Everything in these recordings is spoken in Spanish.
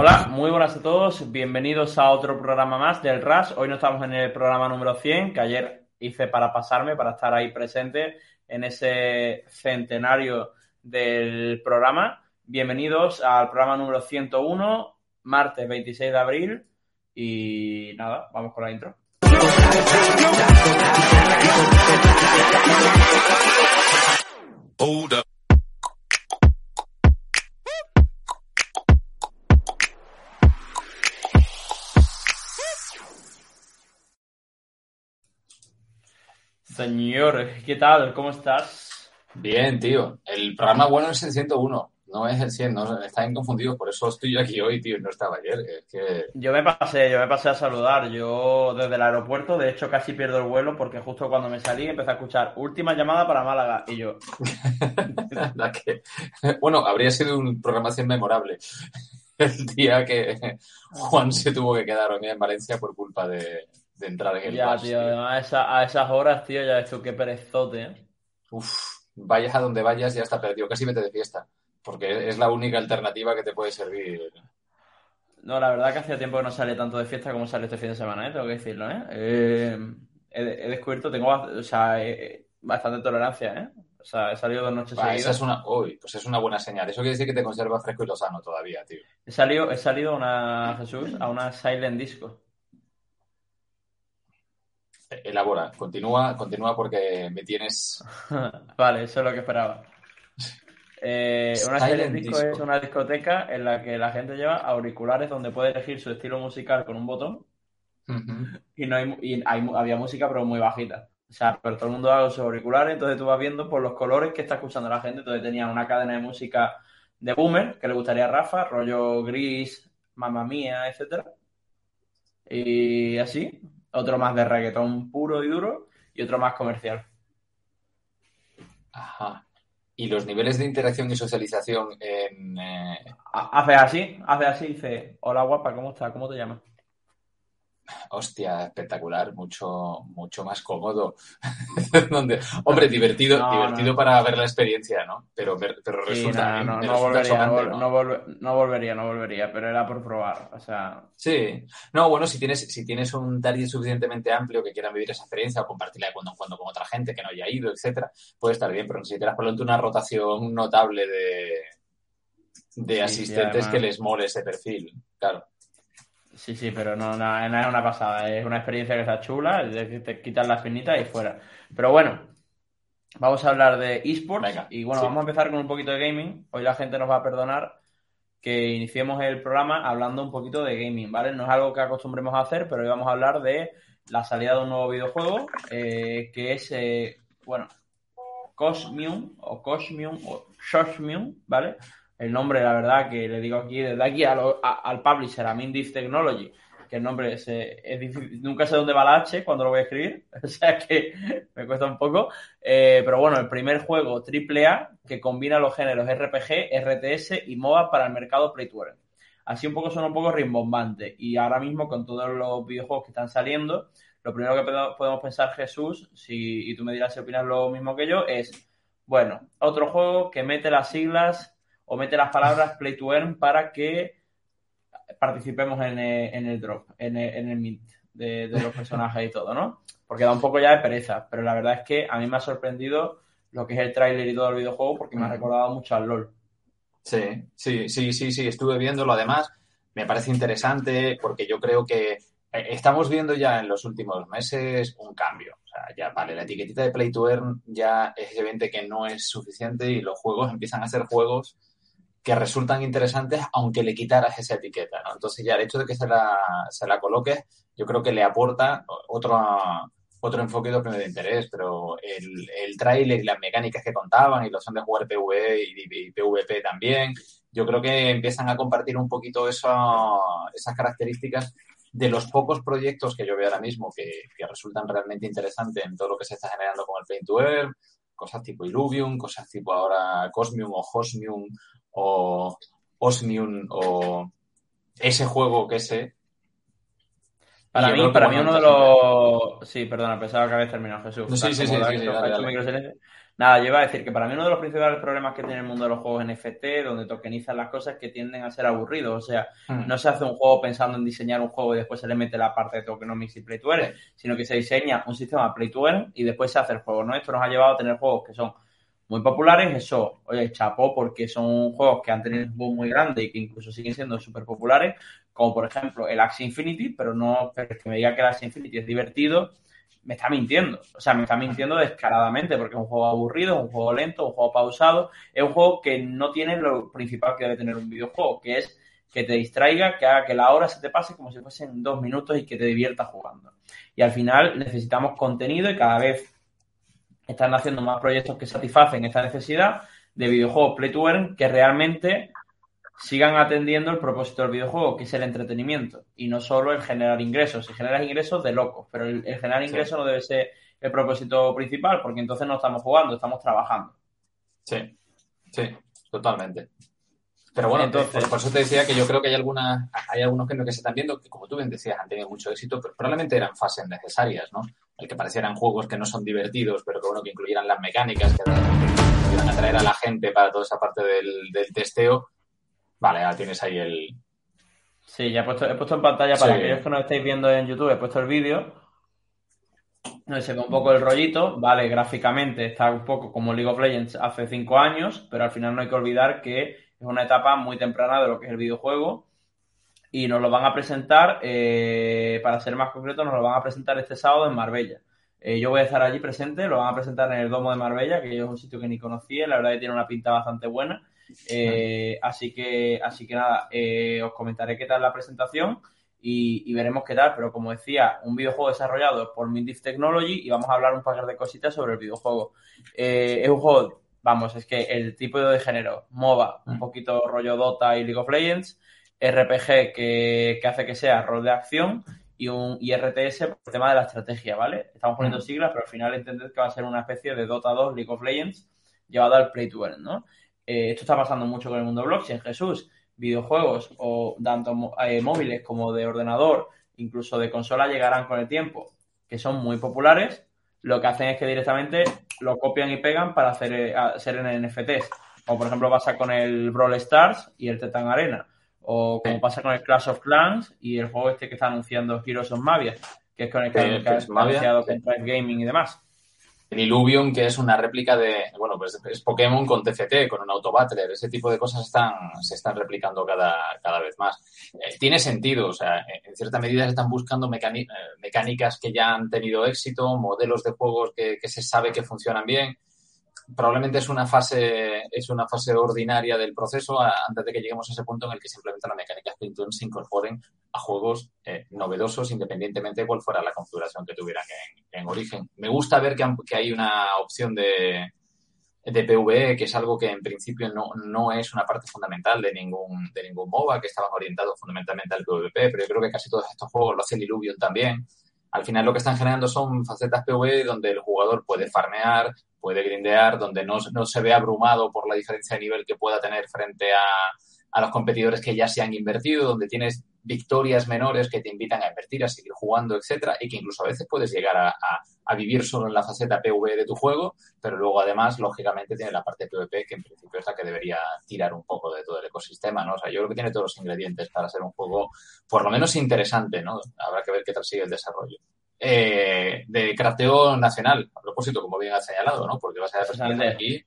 Hola, muy buenas a todos. Bienvenidos a otro programa más del RAS. Hoy no estamos en el programa número 100, que ayer hice para pasarme, para estar ahí presente en ese centenario del programa. Bienvenidos al programa número 101, martes 26 de abril. Y nada, vamos con la intro. Señor, ¿qué tal? ¿Cómo estás? Bien, tío. El programa bueno es el 101, no es el 100, no, están confundidos, por eso estoy yo aquí hoy, tío, y no estaba ayer. Es que... Yo me pasé, yo me pasé a saludar. Yo desde el aeropuerto, de hecho, casi pierdo el vuelo porque justo cuando me salí empecé a escuchar última llamada para Málaga y yo. que... Bueno, habría sido un programa 100 memorable el día que Juan se tuvo que quedar en Valencia por culpa de, de entrar en el Ya, tío, A, a, esas horas, tío, ya esto qué perezote, ¿eh? Uf, vayas a donde vayas, ya está perdido. Casi vete de fiesta. Porque es la única alternativa que te puede servir. No, la verdad que hacía tiempo que no sale tanto de fiesta como sale este fin de semana, ¿eh? tengo que decirlo, ¿eh? eh he, descubierto, tengo o sea, bastante tolerancia, ¿eh? O sea, he salido dos noches seguidas. Esa es una, uy, pues es una buena señal. Eso quiere decir que te conserva fresco y lo sano todavía, tío. He salido, he salido una, Jesús, a una silent disco. Elabora, continúa, continúa porque me tienes. vale, eso es lo que esperaba. Eh, una serie de discos es una discoteca en la que la gente lleva auriculares donde puede elegir su estilo musical con un botón. Y no hay, y había música, pero muy bajita. O sea, pero todo el mundo haga sus auriculares, entonces tú vas viendo por los colores que está escuchando la gente. Entonces tenía una cadena de música de boomer que le gustaría a Rafa, rollo gris, mamá mía, etcétera. Y así, otro más de reggaetón puro y duro y otro más comercial. Ajá. ¿Y los niveles de interacción y socialización en... Eh, hace así, hace así, dice, hola guapa, ¿cómo estás? ¿Cómo te llamas? Hostia, espectacular, mucho, mucho más cómodo. Donde, hombre, divertido, divertido para ver la experiencia, ¿no? Pero, pero resulta. no, no, volvería, no, volvería, no volvería, pero era por probar. O sea. Sí. No, bueno, si tienes, si tienes un target suficientemente amplio que quieran vivir esa experiencia o compartirla de cuando en cuando con otra gente que no haya ido, etcétera, puede estar bien, pero necesitarás por lo tanto una rotación notable de, de asistentes que les mole ese perfil. Claro. Sí, sí, pero no, no, es una pasada. Es una experiencia que está chula, te quitas las finitas y fuera. Pero bueno, vamos a hablar de esports. y bueno, vamos a empezar con un poquito de gaming. Hoy la gente nos va a perdonar que iniciemos el programa hablando un poquito de gaming, ¿vale? No es algo que acostumbremos a hacer, pero hoy vamos a hablar de la salida de un nuevo videojuego eh, que es, eh, bueno, Cosmium o Cosmium o Cosmium, ¿vale? El nombre, la verdad, que le digo aquí, desde aquí al publisher, a Mindif Technology, que el nombre es, es difícil, nunca sé dónde va la H cuando lo voy a escribir, o sea que me cuesta un poco. Eh, pero bueno, el primer juego AAA que combina los géneros RPG, RTS y MOBA para el mercado Play to Así un poco son un poco rimbombante. Y ahora mismo, con todos los videojuegos que están saliendo, lo primero que podemos pensar, Jesús, si, y tú me dirás si opinas lo mismo que yo, es, bueno, otro juego que mete las siglas o mete las palabras play to earn para que participemos en el, drop, en el, mint de, los personajes y todo, ¿no? Porque da un poco ya de pereza, pero la verdad es que a mí me ha sorprendido lo que es el tráiler y todo el videojuego porque me ha recordado mucho al LOL. Sí, sí, sí, sí, sí, estuve viéndolo además, me parece interesante porque yo creo que eh, estamos viendo ya en los últimos meses un cambio. O sea, ya, vale, la etiquetita de Play to Earn ya es evidente que no es suficiente y los juegos empiezan a ser juegos que resultan interesantes aunque le quitaras esa etiqueta, ¿no? Entonces ya el hecho de que se la, se la coloques, yo creo que le aporta otro, otro enfoque de interés, pero el, el trailer y las mecánicas que contaban y los son de jugar PvE y, PvP también, yo creo que empiezan a compartir un poquito esas características de los pocos proyectos que yo veo ahora mismo que, que, resultan realmente interesantes en todo lo que se está generando con el Play to Earn, cosas tipo Illuvium, cosas tipo ahora Cosmium o Hosmium o Osmium o ese juego que sé. Para mí, para mí uno de los... Sí, perdona, pensaba que habías terminado, Jesús. sí, sí, sí, Nada, yo iba a decir que para mí uno de los principales problemas que tiene el mundo de los juegos NFT, donde tokenizan las cosas, es que tienden a ser aburridos. O sea, hmm. no se hace un juego pensando en diseñar un juego y después se le mete la parte de tokenomics y play to earn, sino que se diseña un sistema play to earn y después se hace el juego, ¿no? Esto nos ha llevado a tener juegos que son muy populares, eso, oye, chapó, porque son juegos que han tenido un boom muy grande y que incluso siguen siendo súper populares, como por ejemplo el Axie Infinity, pero no, pero que me diga que el Axie Infinity es divertido, me está mintiendo. O sea, me está mintiendo descaradamente porque es un juego aburrido, es un juego lento, un juego pausado. Es un juego que no tiene lo principal que debe tener un videojuego, que es que te distraiga, que haga que la hora se te pase como si fuesen dos minutos y que te diviertas jugando. Y al final necesitamos contenido y cada vez están haciendo más proyectos que satisfacen esta necesidad de videojuegos play to earn que realmente sigan atendiendo el propósito del videojuego, que es el entretenimiento, y no solo el generar ingresos. Si generas ingresos, de locos, pero el, generar ingresos no debe ser el propósito principal, porque entonces no estamos jugando, estamos trabajando. Sí, sí, totalmente. Pero bueno, entonces, por, eso te decía que yo creo que hay algunas, hay algunos que, que se están viendo que, como tú bien decías, han tenido mucho éxito, pero probablemente eran fases necesarias, ¿no? El que parecieran juegos que no son divertidos, pero que bueno, que incluyeran las mecánicas, que, iban a atraer a la gente para toda esa parte del, del testeo, Vale, ya tienes ahí el. Sí, ya he puesto, he puesto en pantalla para aquellos que no estáis viendo en YouTube, he puesto el vídeo. No se ve un poco el rollito, vale, gráficamente está un poco como League of Legends hace cinco años, pero al final no hay que olvidar que es una etapa muy temprana de lo que es el videojuego y nos lo van a presentar, eh, para ser más concreto, nos lo van a presentar este sábado en Marbella. Eh, yo voy a estar allí presente, lo van a presentar en el Domo de Marbella, que es un sitio que ni conocía, la verdad que tiene una pinta bastante buena. Eh, así que, así que nada, eh, os comentaré qué tal la presentación y, veremos qué tal. Pero como decía, un videojuego desarrollado por Mindif Technology y vamos a hablar un par de cositas sobre el videojuego. Es un juego, vamos, es que el tipo de género, MOBA, un mm. poquito rollo Dota y League of Legends, RPG que, hace que sea rol de acción y un RTS por el tema de la estrategia, ¿vale? Estamos poniendo mm. siglas, pero al final entended que va a ser una especie de Dota 2, League of Legends, llevado al Play to Earn, ¿no? Eh, esto está pasando mucho con el mundo blockchain, Jesús. Videojuegos o tanto eh, móviles como de ordenador, incluso de consola, llegarán con el tiempo, que son muy populares. Lo que hacen es que directamente lo copian y pegan para hacer, eh, hacer en NFTs. Como por ejemplo pasa con el Brawl Stars y el Tetan Arena. O como pasa con el Clash of Clans y el juego este que está anunciando Heroes of Mavia, que es con el que, ha anunciado Gaming y demás. El Illuvium, que es una réplica de, bueno, pues es Pokémon con TFT, con un autobattler, ese tipo de cosas están, se están replicando cada, cada vez más. Eh, tiene sentido, o sea, en cierta medida se están buscando eh, mecánicas que ya han tenido éxito, modelos de juegos que, que se sabe que funcionan bien probablemente es una fase es una fase ordinaria del proceso antes de que lleguemos a ese punto en el que simplemente las mecánicas Splinter se incorporen a juegos eh, novedosos independientemente de cuál fuera la configuración que tuvieran en, origen. Me gusta ver que, hay una opción de, de PvE, que es algo que en principio no, no es una parte fundamental de ningún, de ningún MOBA, que estaban orientados fundamentalmente al PvP, pero yo creo que casi todos estos juegos lo hace el Illuvium también al final lo que están generando son facetas PvE donde el jugador puede farmear, puede grindear, donde no, no, se ve abrumado por la diferencia de nivel que pueda tener frente a, a los competidores que ya se han invertido, donde tienes victorias menores que te invitan a invertir, a seguir jugando, etcétera, y que incluso a veces puedes llegar a, a, vivir solo en la faceta PvE de tu juego, pero luego además, lógicamente, tiene la parte PvP que en principio es la que debería tirar un poco de todo el ecosistema, ¿no? O sea, yo creo que tiene todos los ingredientes para ser un juego por lo menos interesante, ¿no? Habrá que ver qué tal sigue el desarrollo. Eh, de crafteo nacional, a propósito, como bien has señalado, ¿no? Porque vas a presentar aquí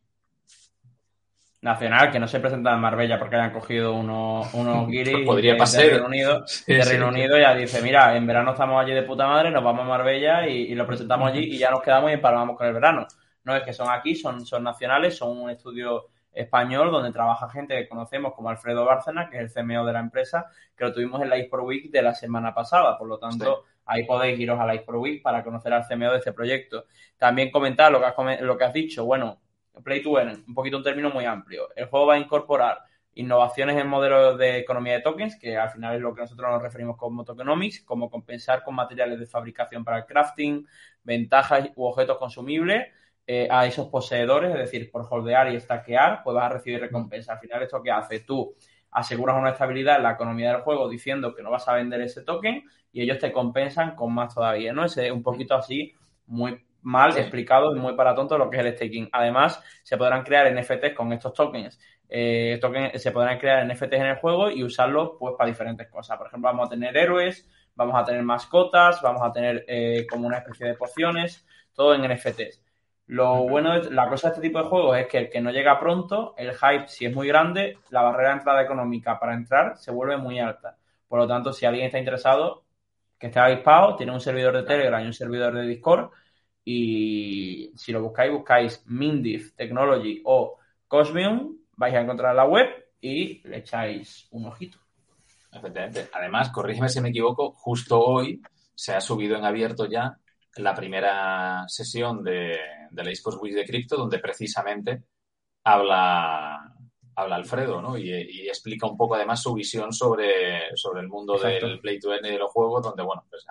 nacional que no se presenta en Marbella porque hayan cogido unos, unos guiris Podría de, Reino Unido, de Reino Unido ya dice, mira, en verano estamos allí de puta madre, nos vamos a Marbella y, lo presentamos allí y ya nos quedamos y empalmamos con el verano. No es que son aquí, son, son nacionales, son un estudio español donde trabaja gente que conocemos como Alfredo Bárcena, que es el CMO de la empresa, que lo tuvimos en la eSport Week de la semana pasada. Por lo tanto, ahí podéis iros a la Week para conocer al CMO de este proyecto. También comentar lo que has, lo que has dicho. Bueno, Play to Earn, un poquito un término muy amplio. El juego va a incorporar innovaciones en modelos de economía de tokens, que al final es lo que nosotros nos referimos como tokenomics, como compensar con materiales de fabricación para el crafting, ventajas u objetos consumibles eh, a esos poseedores, es decir, por holdear y stackear, pues vas a recibir recompensa. Al final, ¿esto que hace? Tú aseguras una estabilidad en la economía del juego diciendo que no vas a vender ese token y ellos te compensan con más todavía, ¿no? Ese es un poquito así, muy mal explicado y muy para tonto lo que es el staking. Además, se podrán crear NFTs con estos tokens. Eh, se podrán crear NFTs en el juego y usarlos pues para diferentes cosas. Por ejemplo, vamos a tener héroes, vamos a tener mascotas, vamos a tener eh, como una especie de pociones, todo en NFTs. Lo bueno, de, la cosa de este tipo de juegos es que el que no llega pronto, el hype, si es muy grande, la barrera de entrada económica para entrar se vuelve muy alta. Por lo tanto, si alguien está interesado, que esté avispado, tiene un servidor de Telegram y un servidor de Discord. Y si lo buscáis, buscáis Mindif Technology o Cosmium, vais a encontrar la web y le echáis un ojito. Efectivamente. Además, corrígeme si me equivoco, justo hoy se ha subido en abierto ya la primera sesión de, de la eSports Week de Crypto, donde precisamente habla, habla Alfredo, ¿no? Y, explica un poco además su visión sobre, sobre el mundo del Play to Earn y de los juegos, donde, bueno, pues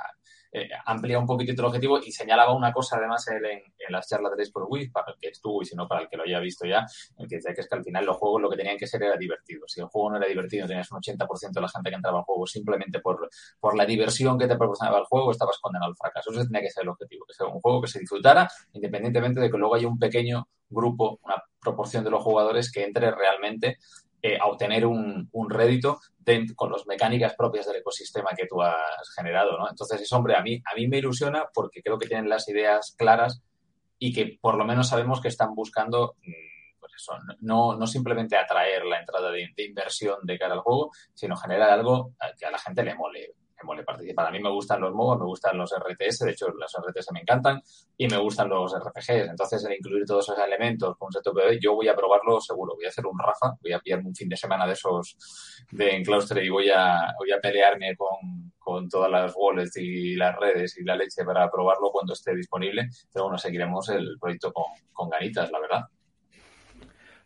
eh, amplía un poquitito el objetivo y señalaba una cosa además él en, las charlas de Sport Week, para el que estuvo y si no para el que lo haya visto ya, el que decía que es que al final los juegos lo que tenían que ser era divertido. Si el juego no era divertido, tenías un 80% de la gente que entraba al juego simplemente por, por la diversión que te proporcionaba el juego, estabas condenado al fracaso. Ese tenía que ser el objetivo, que sea un juego que se disfrutara, independientemente de que luego haya un pequeño grupo, una proporción de los jugadores que entre realmente eh, a obtener un, un rédito con las mecánicas propias del ecosistema que tú has generado, ¿no? Entonces, es, hombre, a mí, a mí me ilusiona porque creo que tienen las ideas claras y que por lo menos sabemos que están buscando, mm, pues no, no simplemente atraer la entrada de, de inversión de cara al juego, sino generar algo que a la gente le mole me mole participar. A mí me gustan los MOBA, me gustan los RTS, de hecho las RTS me encantan y me gustan los RPGs. Entonces, el incluir todos esos elementos con un setup de yo voy a probarlo seguro. Voy a hacer un Rafa, voy a pillarme un fin de semana de esos de enclaustre y voy a, voy a pelearme con, con todas las wallets y las redes y la leche para probarlo cuando esté disponible. Pero bueno, seguiremos el proyecto con, con ganitas, la verdad.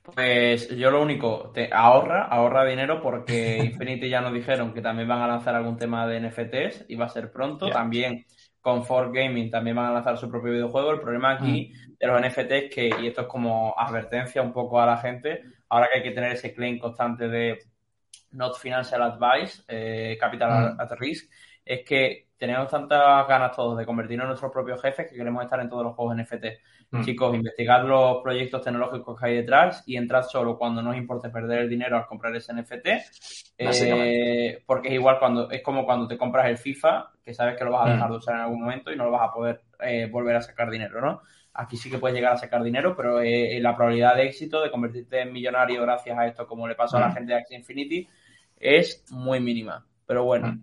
Pues yo lo único, te ahorra, ahorra dinero porque Infinity ya nos dijeron que también van a lanzar algún tema de NFTs y va a ser pronto. También con Ford Gaming también van a lanzar su propio videojuego. El problema aquí mm. de los NFTs que, y esto es como advertencia un poco a la gente, ahora que hay que tener ese claim constante de not financial advice, eh, capital mm. at risk, es que tenemos tantas ganas todos de convertirnos en nuestros propios jefes que queremos estar en todos los juegos NFT. Mm. Chicos, investigad los proyectos tecnológicos que hay detrás y entrad solo cuando no os importe perder el dinero al comprar ese NFT. Eh, porque es igual cuando, es como cuando te compras el FIFA, que sabes que lo vas a dejar mm. de usar en algún momento y no lo vas a poder eh, volver a sacar dinero, ¿no? Aquí sí que puedes llegar a sacar dinero, pero eh, la probabilidad de éxito de convertirte en millonario gracias a esto, como le pasó a la mm. gente de Axie Infinity, es muy mínima. Pero bueno.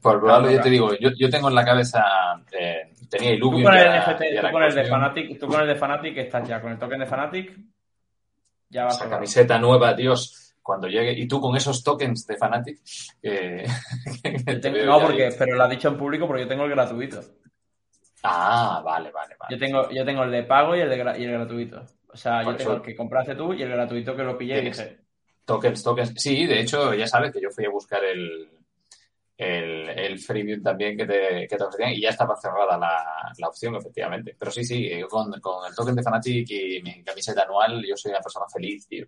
Por lo yo te digo, yo, yo tengo en la cabeza tenía Illuvium. Tú con, el, NFT, tú, con el de Fanatic, tú con el de Fanatic estás ya, con el token de Fanatic ya vas Esa camiseta nueva, Dios, cuando llegue. Y tú con esos tokens de Fanatic. no, porque, pero lo has dicho en público porque yo tengo el gratuito. Ah, vale, vale, vale. Yo tengo, yo tengo el de pago y el, de, y el gratuito. O sea, yo tengo el que compraste tú y el gratuito que lo pillé y dije. Tokens, tokens. Sí, de hecho, ya sabes que yo fui a buscar el, el, el freemium también que te, que te ofrecían y ya estaba cerrada la, la opción, efectivamente. Pero sí, sí, con, con, el token de Fanatic y mi camiseta anual, yo soy una persona feliz, tío.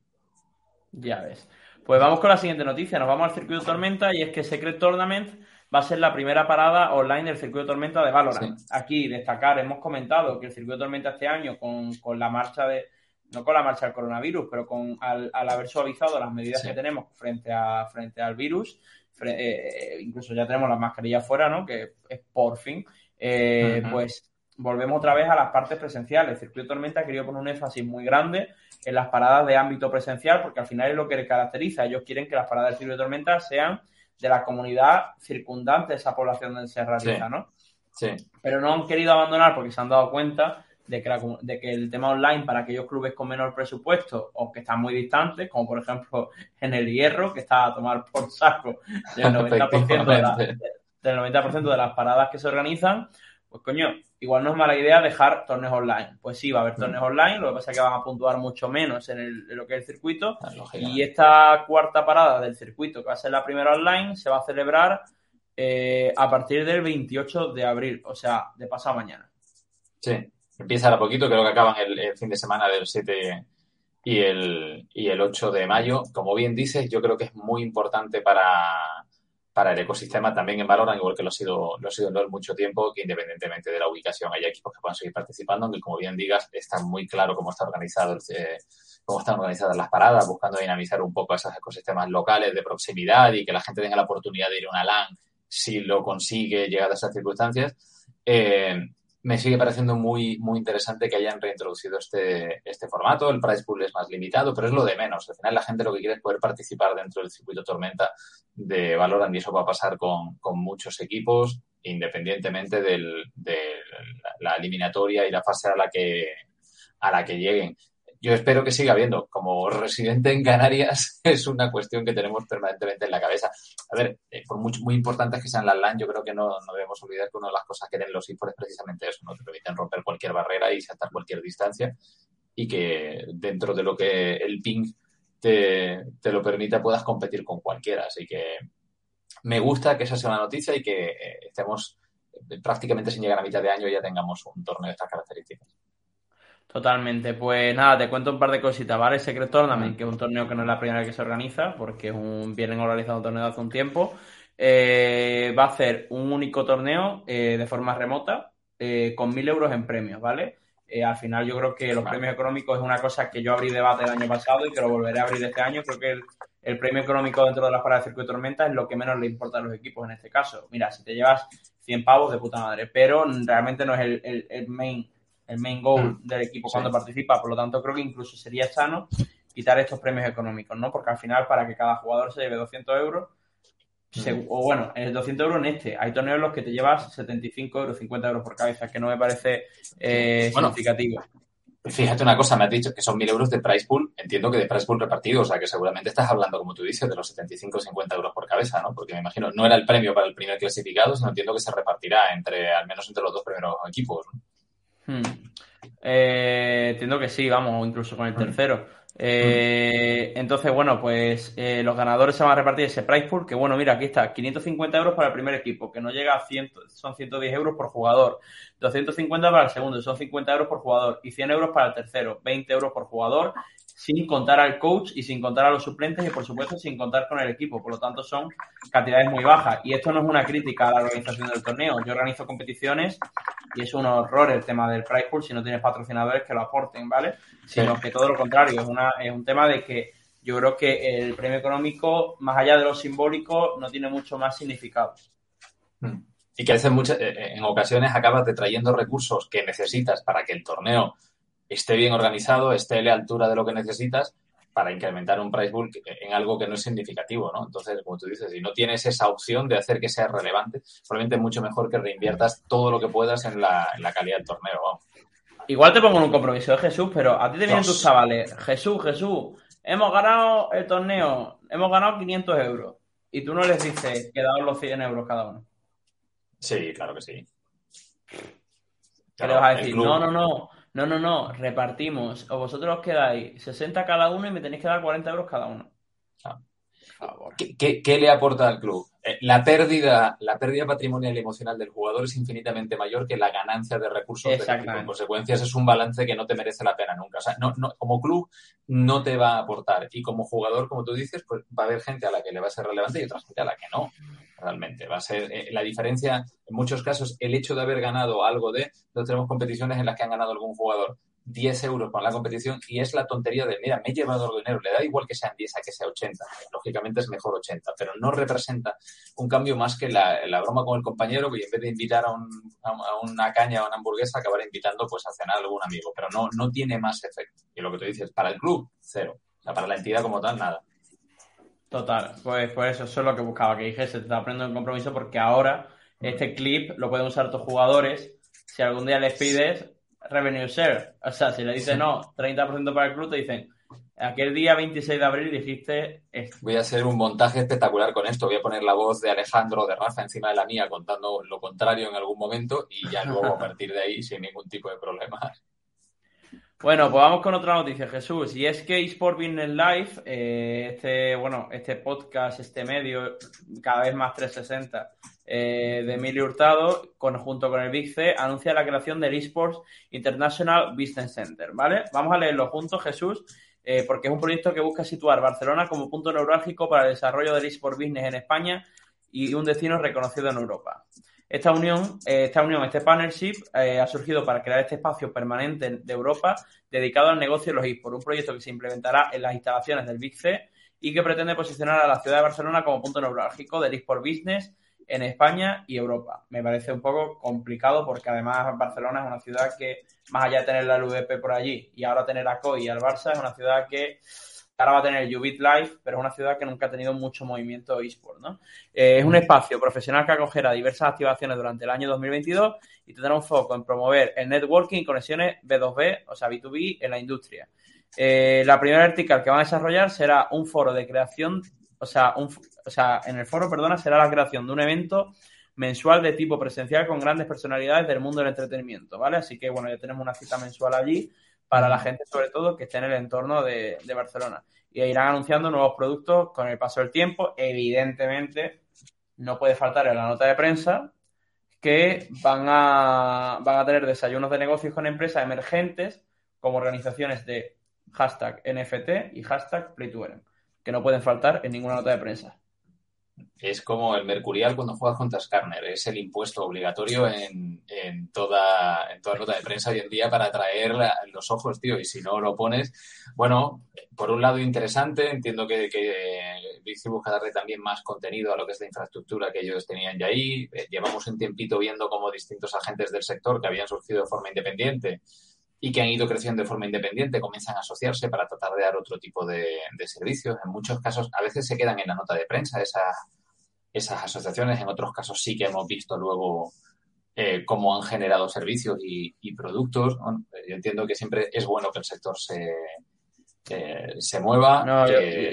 Ya ves. Pues vamos con la siguiente noticia. Nos vamos al circuito Tormenta y es que Secret Tournament va a ser la primera parada online del circuito Tormenta de Valorant. Aquí destacar, hemos comentado que el circuito Tormenta este año con, con la marcha de, no con la marcha del coronavirus, pero con al, al haber suavizado las medidas que tenemos frente a frente al virus, eh, incluso ya tenemos las mascarillas fuera, ¿no? Que es por fin, eh, pues volvemos otra vez a las partes presenciales. El Circuito Tormenta ha querido poner un énfasis muy grande en las paradas de ámbito presencial, porque al final es lo que le caracteriza. Ellos quieren que las paradas del Circuito Tormenta sean de la comunidad circundante a esa población donde se realiza, ¿no? Sí. Pero no han querido abandonar porque se han dado cuenta de que, de que el tema online para aquellos clubes con menor presupuesto o que están muy distantes, como por ejemplo en el Hierro, que está a tomar por saco del 90%, de, del 90 de las paradas que se organizan, pues coño, igual no es mala idea dejar torneos online. Pues sí, va a haber torneos online, lo que pasa es que van a puntuar mucho menos en, el, lo que es el circuito. Y esta cuarta parada del circuito, que va a ser la primera online, se va a celebrar eh, a partir del 28 de abril, o sea, de pasado mañana. Sí. Empieza a poquito, creo que acaban el, fin de semana del 7 y el, y el 8 de mayo. Como bien dices, yo creo que es muy importante para, para el ecosistema también en Valorant, igual que lo ha sido, lo ha sido en LoL mucho tiempo, que independientemente de la ubicación hay equipos que puedan seguir participando, aunque como bien digas, está muy claro cómo está organizado eh, cómo están organizadas las paradas, buscando dinamizar un poco esos ecosistemas locales de proximidad y que la gente tenga la oportunidad de ir a una LAN si lo consigue llegar a esas circunstancias. Eh, me sigue pareciendo muy, muy interesante que hayan reintroducido este, este formato. El price pool es más limitado, pero es lo de menos. Al final la gente lo que quiere es poder participar dentro del circuito Tormenta de Valorant y eso va a pasar con, con muchos equipos, independientemente del, de la eliminatoria y la fase a la que, a la que lleguen yo espero que siga habiendo. Como residente en Canarias, es una cuestión que tenemos permanentemente en la cabeza. A ver, eh, por mucho, muy importantes que sean las LAN, yo creo que no, no, debemos olvidar que una de las cosas que den los esports es precisamente eso, ¿no? Te permiten romper cualquier barrera y saltar cualquier distancia y que dentro de lo que el ping te, te lo permita puedas competir con cualquiera. Así que me gusta que esa sea una noticia y que eh, estemos eh, prácticamente sin llegar a mitad de año ya tengamos un torneo de estas características. Totalmente. Pues nada, te cuento un par de cositas, ¿vale? Secret Tournament, que es un torneo que no es la primera vez que se organiza, porque es un, vienen organizando un torneo de hace un tiempo. Eh, va a hacer un único torneo eh, de forma remota eh, con mil euros en premios, ¿vale? al final yo creo que los premios económicos es una cosa que yo abrí debate el año pasado y que lo volveré a abrir este año. Creo que el, premio económico dentro de las paradas de circuito de tormenta es lo que menos le importa a los equipos en este caso. Mira, si te llevas 100 pavos de puta madre, pero realmente no es el, el main el main goal mm. del equipo cuando participa. Por lo tanto, creo que incluso sería sano quitar estos premios económicos, ¿no? Porque al final, para que cada jugador se lleve 200 euros, mm. o bueno, el 200 euros en este, hay torneos en los que te llevas 75 euros, 50 euros por cabeza, que no me parece eh, significativo. Fíjate una cosa, me has dicho que son 1.000 euros de price pool, entiendo que de price pool repartido, o sea que seguramente estás hablando, como tú dices, de los 75 o 50 euros por cabeza, ¿no? Porque me imagino, no era el premio para el primer clasificado, sino entiendo que se repartirá entre, al menos entre los dos primeros equipos, ¿no? Hmm. Eh, entiendo que sí, vamos, incluso con el tercero. Eh, entonces, bueno, pues eh, los ganadores se van a repartir ese price pool, que bueno, mira, aquí está, 550 euros para el primer equipo, que no llega a 100, son 110 euros por jugador, 250 para el segundo, son 50 euros por jugador, y 100 euros para el tercero, 20 euros por jugador, sin contar al coach y sin contar a los suplentes y por supuesto sin contar con el equipo. Por lo tanto son cantidades muy bajas. Y esto no es una crítica a la organización del torneo. Yo organizo competiciones y es un horror el tema del price pool si no tienes patrocinadores que lo aporten, ¿vale? Sino que todo lo contrario, es, una, es un tema de que yo creo que el premio económico, más allá de lo simbólico, no tiene mucho más significado. Mm. Y que a muchas, eh, eh, en ocasiones acabas trayendo recursos que necesitas para que el torneo esté bien organizado, esté a la altura de lo que necesitas para incrementar un price book en algo que no es significativo, ¿no? Entonces, como tú dices, si no tienes esa opción de hacer que sea relevante, probablemente es mucho mejor que reinviertas todo lo que puedas en la, calidad del torneo. Igual te pongo en un compromiso de Jesús, pero a ti te vienen tus chavales. Jesús, Jesús, hemos ganado el torneo, hemos ganado 500 euros. Y tú no les dices que daos los 100 euros cada uno. Sí, claro que sí. ¿Qué le vas a decir? No, no, no. No, no, no, repartimos. O vosotros os quedáis 60 cada uno y me tenéis que dar 40 euros cada uno. Ah. ¿Qué, le aporta al club? Eh, la pérdida, la pérdida patrimonial y emocional del jugador es infinitamente mayor que la ganancia de recursos del equipo. En consecuencias, es un balance que no te merece la pena nunca. O sea, no, no, como club no te va a aportar. Y como jugador, como tú dices, pues va a haber gente a la que le va a ser relevante y otra gente a la que no realmente. Va a ser eh, la diferencia, en muchos casos, el hecho de haber ganado algo de, nosotros tenemos competiciones en las que han ganado algún jugador 10 euros con la competición y es la tontería de, mira, me he llevado dinero, le da igual que sean 10 a que sea 80, lógicamente es mejor 80, pero no representa un cambio más que la, broma con el compañero que en vez de invitar a, una caña o una hamburguesa acabará invitando pues a cenar a algún amigo, pero no, no tiene más efecto. Y lo que tú dices, para el club, cero. O sea, para la entidad como tal, nada. Total, pues, pues eso, es lo que buscaba, que dije, se te está aprendiendo un compromiso porque ahora este clip lo pueden usar tus jugadores. Si algún día les pides revenue share, o sea, si le dices no, 30% para el club, te dicen, aquel día 26 de abril dijiste esto. Voy a hacer un montaje espectacular con esto. Voy a poner la voz de Alejandro de Rafa encima de la mía contando lo contrario en algún momento y ya luego a partir de ahí sin ningún tipo de problemas. Bueno, pues vamos con otra noticia, Jesús. Y es que eSport Business Live, eh, este, bueno, este podcast, este medio, cada vez más 360, eh, de Emilio Hurtado, junto con el Big anuncia la creación del eSports International Business Center, ¿vale? Vamos a leerlo juntos, Jesús, eh, porque es un proyecto que busca situar Barcelona como punto neurálgico para el desarrollo del eSport Business en España y un destino reconocido en Europa. Esta unión, eh, esta unión, este partnership ha surgido para crear este espacio permanente de Europa dedicado al negocio de los eSports, un proyecto que se implementará en las instalaciones del Big C y que pretende posicionar a la ciudad de Barcelona como punto neurálgico del eSport Business en España y Europa. Me parece un poco complicado porque además Barcelona es una ciudad que, más allá de tener la LVP por allí y ahora tener a COI y al Barça, es una ciudad que ahora va a tener Ubit Live, pero es una ciudad que nunca ha tenido mucho movimiento eSport, ¿no? Eh, es un espacio profesional que acogerá diversas activaciones durante el año 2022 y tendrá un foco en promover el networking y conexiones B2B, o sea, B2B en la industria. Eh, la primera vertical que van a desarrollar será un foro de creación, o sea, un, o sea, en el foro, perdona, será la creación de un evento mensual de tipo presencial con grandes personalidades del mundo del entretenimiento, ¿vale? Así que, bueno, ya tenemos una cita mensual allí para la gente, sobre todo, que esté en el entorno de, Barcelona. Y irán anunciando nuevos productos con el paso del tiempo. Evidentemente, no puede faltar en la nota de prensa que van a, van a tener desayunos de negocios con empresas emergentes como organizaciones de hashtag NFT y hashtag Play que no pueden faltar en ninguna nota de prensa. Es como el Mercurial cuando juegas contra Skarner, es el impuesto obligatorio en, toda, en toda nota de prensa hoy en día para atraer los ojos, tío, y si no lo pones, bueno, por un lado interesante, entiendo que, que busca darle también más contenido a lo que es la infraestructura que ellos tenían ya ahí, eh, llevamos un tiempito viendo cómo distintos agentes del sector que habían surgido de forma independiente y que han ido creciendo de forma independiente, comienzan a asociarse para tratar de dar otro tipo de, servicios. En muchos casos, a veces se quedan en la nota de prensa esas asociaciones, en otros casos sí que hemos visto luego eh, cómo han generado servicios y, productos. yo entiendo que siempre es bueno que el sector se, eh, se mueva.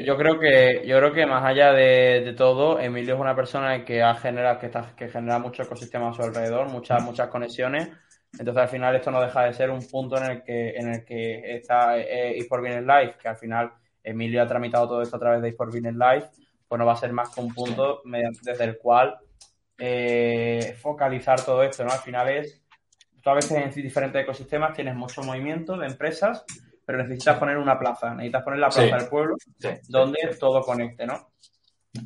yo, creo que yo creo que más allá de, todo, Emilio es una persona que ha generado que, está, que genera mucho ecosistema a su alrededor, muchas muchas conexiones entonces al final esto no deja de ser un punto en el que, en el que está eh, eSport Business Live, que al final Emilio ha tramitado todo esto a través de eSport Business Live, pues no va a ser más que un punto desde el cual eh, focalizar todo esto, ¿no? Al final es, tú a veces en diferentes ecosistemas tienes mucho movimiento de empresas, pero necesitas poner una plaza, necesitas poner la plaza del pueblo donde todo conecte, ¿no?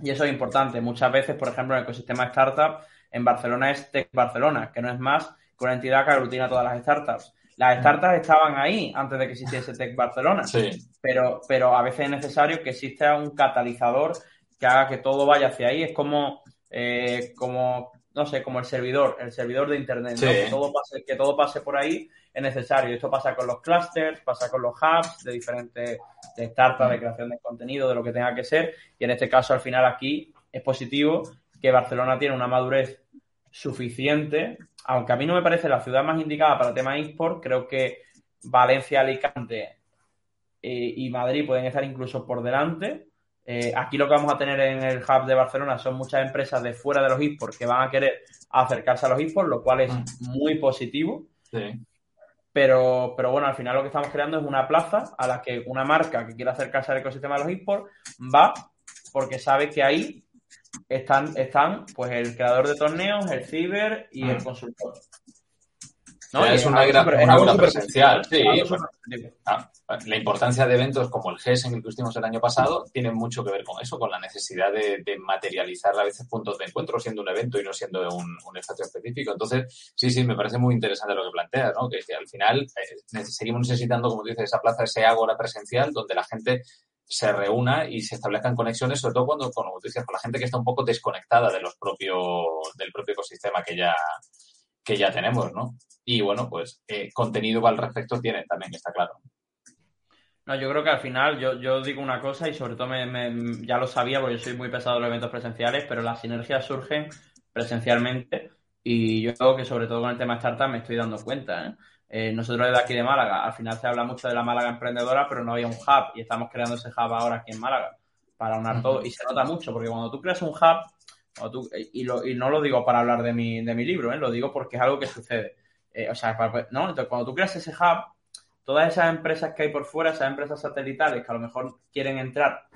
Y eso es importante. Muchas veces, por ejemplo, en el ecosistema startup, en Barcelona es Tech Barcelona, que no es más con la entidad que aglutina todas las startups. Las startups estaban ahí antes de que existiese Tech Barcelona, pero, pero a veces es necesario que exista un catalizador que haga que todo vaya hacia ahí. Es como, eh, como no sé, como el servidor, el servidor de Internet, que, todo pase, que todo pase por ahí es necesario. Esto pasa con los clusters, pasa con los hubs de diferentes de startups, de creación de contenido, de lo que tenga que ser. Y en este caso, al final, aquí es positivo que Barcelona tiene una madurez suficiente aunque a mí no me parece la ciudad más indicada para el tema eSport, creo que Valencia, Alicante eh, y Madrid pueden estar incluso por delante. Eh, aquí lo que vamos a tener en el hub de Barcelona son muchas empresas de fuera de los eSports que van a querer acercarse a los eSports, lo cual es mm. muy positivo. Pero, pero bueno, al final lo que estamos creando es una plaza a la que una marca que quiera acercarse al ecosistema de los eSports va porque sabe que ahí están, están pues el creador de torneos, el ciber y el mm. consultor. ¿No? Es, una, gran, presencial, sí. Ah, la importancia de eventos como el GES en el que estuvimos el año pasado tiene mucho que ver con eso, con la necesidad de, materializar a veces puntos de encuentro siendo un evento y no siendo un, un espacio específico. Entonces, sí, sí, me parece muy interesante lo que planteas, ¿no? Que, al final eh, seguimos necesitando, como dices, esa plaza, ese ágora presencial donde la gente se reúna y se establezcan conexiones, sobre todo cuando, como tú con la gente que está un poco desconectada de los propios, del propio ecosistema que ya, que ya tenemos, ¿no? Y bueno, pues eh, contenido al respecto tiene también, está claro. No, yo creo que al final yo, yo digo una cosa y sobre todo me, ya lo sabía porque yo soy muy pesado en los eventos presenciales, pero las sinergias surgen presencialmente y yo creo que sobre todo con el tema startup me estoy dando cuenta. ¿eh? Eh, nosotros desde aquí de Málaga, al final se habla mucho de la Málaga emprendedora, pero no había un hub y estamos creando ese hub ahora aquí en Málaga para unar todo y se nota mucho porque cuando tú creas un hub, y, no lo digo para hablar de mi, de mi libro, ¿eh? lo digo porque es algo que sucede. Eh, o sea, ¿no? Entonces, cuando tú creas ese hub, todas esas empresas que hay por fuera, esas empresas satelitales que a lo mejor quieren entrar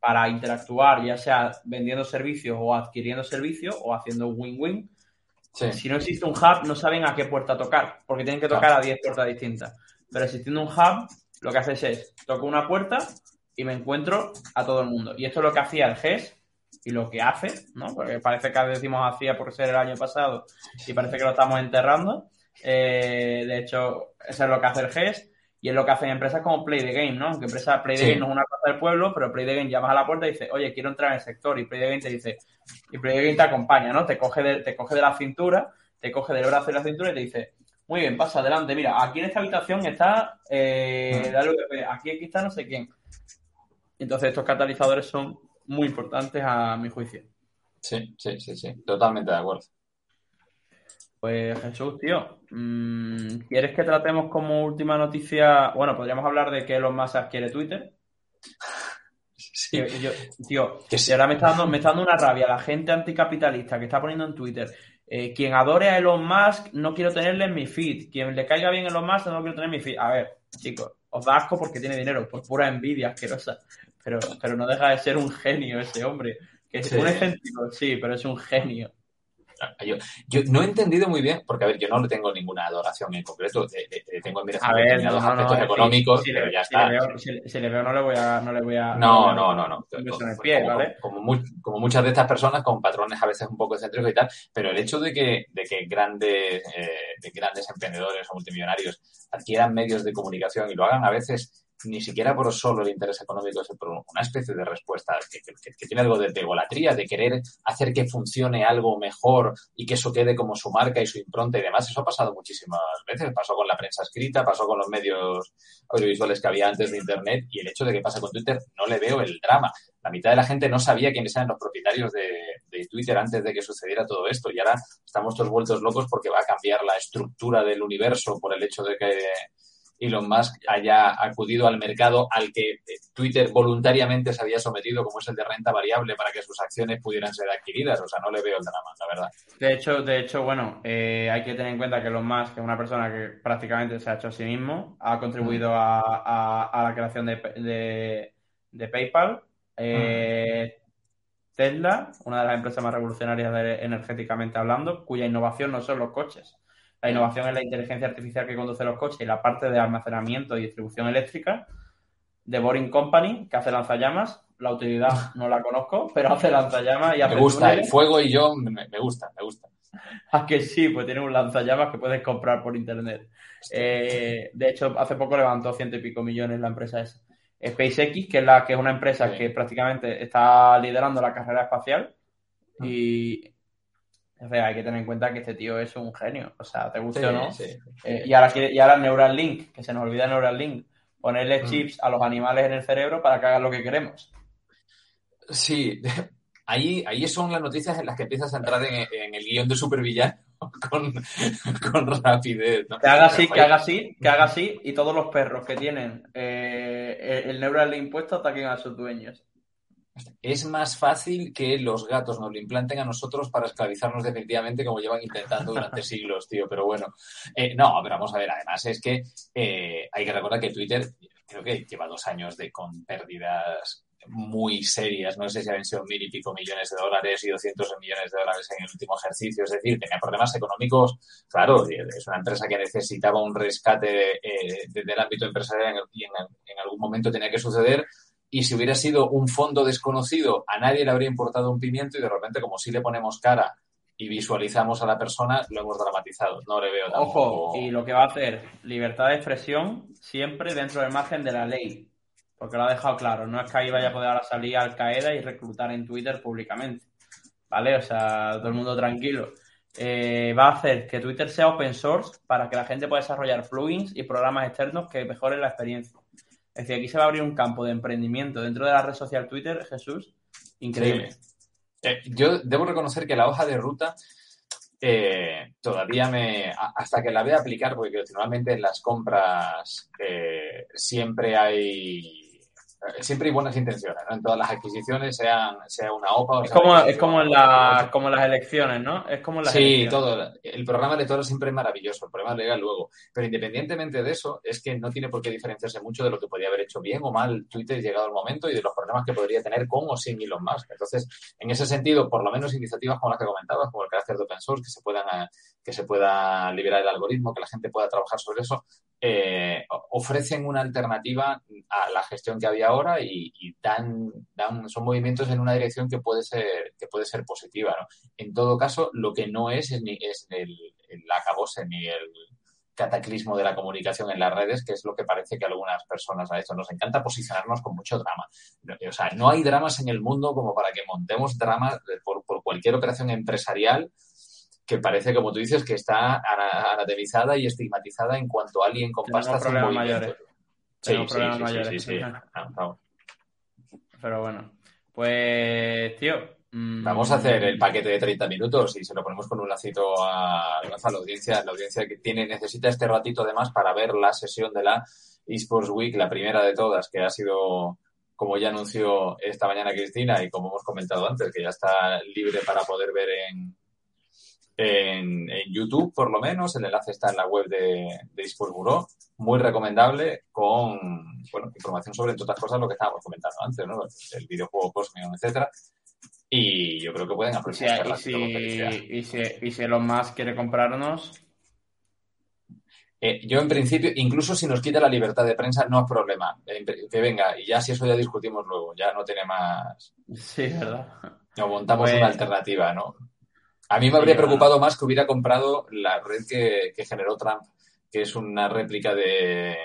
para interactuar, ya sea vendiendo servicios o adquiriendo servicios o haciendo win-win, si no existe un hub, no saben a qué puerta tocar, porque tienen que tocar a 10 puertas distintas. Pero existiendo un hub, lo que haces es, toco una puerta y me encuentro a todo el mundo. Y esto es lo que hacía el GES y lo que hace, ¿no? Porque parece que decimos hacía por ser el año pasado y parece que lo estamos enterrando. Eh, de hecho, eso es lo que hace el GES y es lo que hacen empresas como Play the Game, ¿no? Aunque empresa Play the Game no es una cosa del pueblo, pero Play the Game llamas a la puerta y dice, oye, quiero entrar en el sector y Play the Game te dice, y Play the Game te acompaña, ¿no? Te coge de, te coge de la cintura, te coge del brazo de la cintura y te dice, muy bien, pasa adelante, mira, aquí en esta habitación está, eh, mm. dale, aquí, aquí está no sé quién. Entonces estos catalizadores son muy importantes a mi juicio. Sí, sí, sí, sí, totalmente de acuerdo. Pues Jesús, tío, mm, ¿quieres que tratemos como última noticia? Bueno, podríamos hablar de que Elon Musk adquiere Twitter. Sí. Tío, que ahora me está, dando, me está dando una rabia la gente anticapitalista que está poniendo en Twitter. Eh, quien adore a Elon Musk, no quiero tenerle en mi feed. Quien le caiga bien a Elon Musk, no quiero tener en mi feed. A ver, chicos, os da asco porque tiene dinero, por pura envidia asquerosa. Pero, pero no deja de ser un genio ese hombre. Que es un ejemplo, sí, pero es un genio. Yo, yo, no he entendido muy bien, porque a ver, yo no le tengo ninguna adoración en concreto, tengo admiración a ver, no, aspectos económicos, pero ya está. si, le veo, no le voy a. No, le voy a, no, no, no. no, como, muchas de estas personas con patrones a veces un poco excéntricos y tal, pero el hecho de que, de que grandes, eh, de grandes emprendedores o multimillonarios adquieran medios de comunicación y lo hagan a veces ni siquiera por solo el interés económico, es por una especie de respuesta que, tiene algo de, de, golatría, de querer hacer que funcione algo mejor y que eso quede como su marca y su impronta y demás. Eso ha pasado muchísimas veces. Pasó con la prensa escrita, pasó con los medios audiovisuales que había antes de Internet y el hecho de que pase con Twitter no le veo el drama. La mitad de la gente no sabía quiénes eran los propietarios de, de Twitter antes de que sucediera todo esto y ahora estamos todos vueltos locos porque va a cambiar la estructura del universo por el hecho de que Elon Musk haya acudido al mercado al que eh, Twitter voluntariamente se había sometido, como es el de renta variable, para que sus acciones pudieran ser adquiridas. O sea, no le veo el drama, la verdad. De hecho, de hecho bueno, eh, hay que tener en cuenta que Elon Musk es una persona que prácticamente se ha hecho a sí mismo, ha contribuido mm. a, la creación de, PayPal. Eh, mm. Tesla, una de las empresas más revolucionarias energéticamente hablando, cuya innovación no son los coches, la innovación es la inteligencia artificial que conduce los coches y la parte de almacenamiento y distribución eléctrica. The Boring Company, que hace lanzallamas. La utilidad no la conozco, pero hace lanzallamas y hace Me gusta, el fuego y yo me, gusta, me gusta. Ah, que sí, pues tiene un lanzallamas que puedes comprar por internet. Eh, de hecho, hace poco levantó ciento y pico millones la empresa esa. SpaceX, que es la que es una empresa que prácticamente está liderando la carrera espacial ah. Y hay que tener en cuenta que este tío es un genio. O sea, te gusta o no. Eh, y, ahora y ahora Neuralink, que se nos olvida Neuralink, ponerle mm. chips a los animales en el cerebro para que hagan lo que queremos. Sí, ahí, ahí son las noticias en las que empiezas a entrar en, el guion de supervillano con, con rapidez. Que haga así, que haga así, que haga así y todos los perros que tienen eh, el Neuralink puesto ataquen a sus dueños es más fácil que los gatos nos lo implanten a nosotros para esclavizarnos definitivamente como llevan intentando durante siglos, tío. Pero bueno, eh, no, pero vamos a ver, además es que eh, hay que recordar que Twitter creo que lleva dos años de con pérdidas muy serias, no sé si habían sido mil y pico millones de dólares y doscientos millones de dólares en el último ejercicio, es decir, tenía problemas económicos, claro, es una empresa que necesitaba un rescate eh, del ámbito empresarial y en algún momento tenía que suceder, y si hubiera sido un fondo desconocido, a nadie le habría importado un pimiento y de repente, como si le ponemos cara y visualizamos a la persona, lo hemos dramatizado. No le veo Ojo, y lo que va a hacer, libertad de expresión siempre dentro del margen de la ley. Porque lo ha dejado claro. No es que ahí vaya a poder salir Al Qaeda y reclutar en Twitter públicamente. ¿Vale? O sea, todo el mundo tranquilo. Eh, va a hacer que Twitter sea open source para que la gente pueda desarrollar plugins y programas externos que mejoren la experiencia. Es decir, aquí se va a abrir un campo de emprendimiento dentro de la red social Twitter, Jesús, increíble. Eh, yo debo reconocer que la hoja de ruta eh, todavía me. Hasta que la voy a aplicar, porque normalmente en las compras eh, siempre hay siempre hay buenas intenciones, ¿no? En todas las adquisiciones, sean, sea una OPA o Es como, es como, en la, como las elecciones, ¿no? Es como las Sí, todo. El programa electoral siempre es maravilloso, el programa legal luego. Pero independientemente de eso, es que no tiene por qué diferenciarse mucho de lo que podría haber hecho bien o mal Twitter llegado el momento y de los problemas que podría tener con o sin Elon Musk. Entonces, en ese sentido, por lo menos iniciativas como las que comentabas, como el carácter de open source, que se puedan, que se pueda liberar el algoritmo, que la gente pueda trabajar sobre eso, eh, ofrecen una alternativa a la gestión que había ahora y, dan, son movimientos en una dirección que puede ser, que puede ser positiva. ¿no? En todo caso, lo que no es es, ni, es el, acabose ni el cataclismo de la comunicación en las redes, que es lo que parece que algunas personas a esto nos encanta posicionarnos con mucho drama. O sea, no hay dramas en el mundo como para que montemos dramas por cualquier operación empresarial que parece, como tú dices, que está anatemizada y estigmatizada en cuanto alguien con pasta un mayores. Sí, sí, sí, sí, ah, Pero bueno, pues, tío. Mm, Vamos a hacer el paquete de 30 minutos y se lo ponemos con un lacito a, a la audiencia. La audiencia que tiene necesita este ratito además para ver la sesión de la eSports Week, la primera de todas, que ha sido como ya anunció esta mañana Cristina y como hemos comentado antes, que ya está libre para poder ver en, en, YouTube, por lo menos. El enlace está en la web de, de Bureau. Muy recomendable con bueno, información sobre, entre otras cosas, lo que estábamos comentando antes, ¿no? El videojuego Cosmion, etcétera. Y yo creo que pueden aprovechar y si, y, si, y si Elon Musk quiere comprarnos. Eh, yo, en principio, incluso si nos quita la libertad de prensa, no es problema. Que venga, y ya si eso ya discutimos luego, ya no tiene más. Sí, ¿verdad? No montamos una pues alternativa, ¿no? A mí me habría preocupado más que hubiera comprado la red que, generó Trump, que es una réplica de,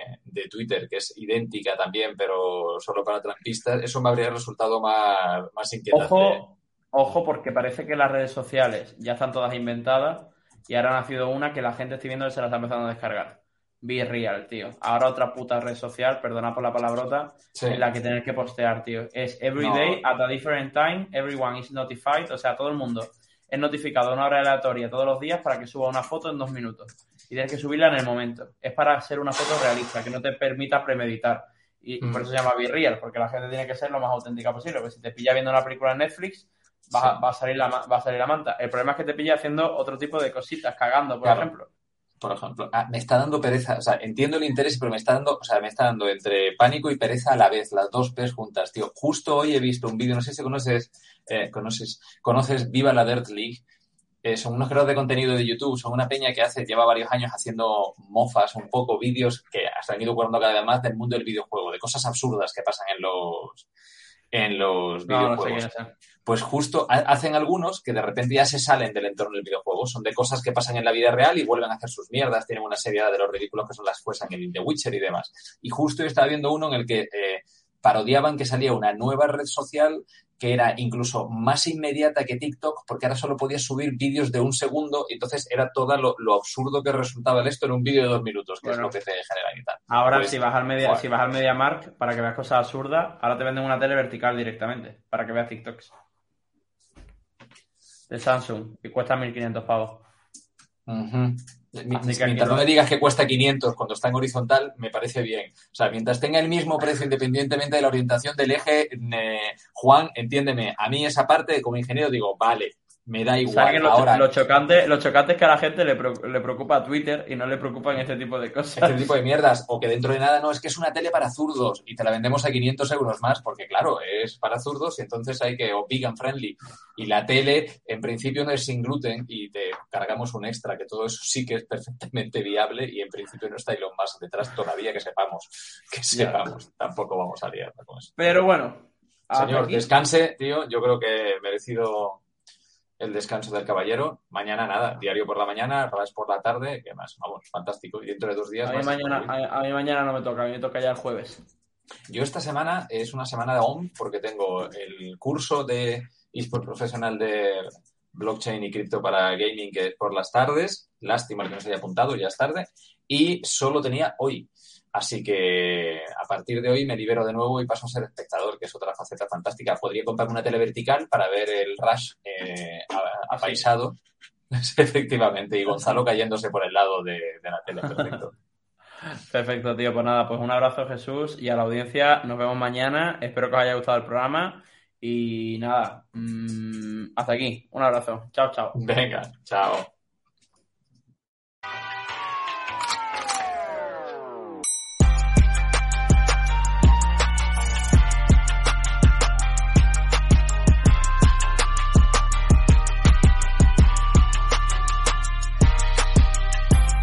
Twitter, que es idéntica también, pero solo para trumpistas. Eso me habría resultado más, más inquietante. Ojo, ojo, porque parece que las redes sociales ya están todas inventadas y ahora ha nacido una que la gente estoy viendo que se la está empezando a descargar. Be real, tío. Ahora otra puta red social, perdona por la palabrota, en la que tener que postear, tío. Es every day at a different time, everyone is notified, o sea, todo el mundo es notificado a una hora aleatoria todos los días para que suba una foto en dos minutos. Y tienes que subirla en el momento. Es para hacer una foto realista, que no te permita premeditar. Y, por eso se llama Be Real, porque la gente tiene que ser lo más auténtica posible. Porque si te pilla viendo una película en Netflix, va, a salir la, va a salir la manta. El problema es que te pilla haciendo otro tipo de cositas, cagando, por ejemplo por ejemplo. Ah, me está dando pereza, o sea, entiendo el interés, pero me está dando, o sea, me está dando entre pánico y pereza a la vez, las dos P's juntas, tío. Justo hoy he visto un vídeo, no sé si conoces, eh, conoces, conoces Viva la Dirt League. Eh, son unos creadores de contenido de YouTube, son una peña que hace, lleva varios años haciendo mofas, un poco vídeos que se han ido ocurriendo cada vez más del mundo del videojuego, de cosas absurdas que pasan en los, en los videojuegos. Pues justo hacen algunos que de repente ya se salen del entorno del videojuego. Son de cosas que pasan en la vida real y vuelven a hacer sus mierdas. Tienen una serie de los ridículos que son las fuerzas en el The Witcher y demás. Y justo yo estaba viendo uno en el que eh, parodiaban que salía una nueva red social que era incluso más inmediata que TikTok, porque ahora solo podías subir vídeos de un segundo, y entonces era todo lo, absurdo que resultaba esto en un vídeo de dos minutos, que es lo que te genera y tal. Ahora, pues, si vas al media, si vas al MediaMark para que veas cosas absurdas, ahora te venden una tele vertical directamente, para que veas TikToks. De Samsung, y cuesta 1500 pavos. Mientras no me digas que cuesta 500 cuando está en horizontal, me parece bien. O sea, mientras tenga el mismo precio independientemente de la orientación del eje, eh, Juan, entiéndeme, a mí esa parte como ingeniero digo, vale, me da igual. lo, Ahora, lo, chocante, lo chocante es que a la gente le, le, preocupa Twitter y no le preocupan este tipo de cosas. Este tipo de mierdas. O que dentro de nada no, es que es una tele para zurdos y te la vendemos a 500 euros más porque, claro, es para zurdos y entonces hay que, o vegan friendly. Y la tele, en principio, no es sin gluten y te cargamos un extra, que todo eso sí que es perfectamente viable y en principio no está Elon Musk detrás todavía que sepamos. Que sepamos. Tampoco vamos a liar con eso. Pero bueno. Señor, descanse, tío. Yo creo que merecido el descanso del caballero. Mañana nada, diario por la mañana, Radas por la tarde, ¿qué más? Vamos, fantástico. Y dentro de dos días... A mí, mañana, a, mí mañana no me toca, a mí me toca ya el jueves. Yo esta semana es una semana de OM porque tengo el curso de eSport profesional de blockchain y cripto para gaming que es por las tardes. Lástima que no se haya apuntado, ya es tarde. Y solo tenía hoy. Así que a partir de hoy me libero de nuevo y paso a ser espectador, que es otra faceta fantástica. Podría comprarme una tele vertical para ver el Rush eh, apaisado, efectivamente, y Gonzalo cayéndose por el lado de, la tele. Perfecto. Perfecto, tío. Pues nada, pues un abrazo Jesús y a la audiencia nos vemos mañana. Espero que os haya gustado el programa y nada, mm, hasta aquí. Un abrazo. Chao, chao. Venga, chao.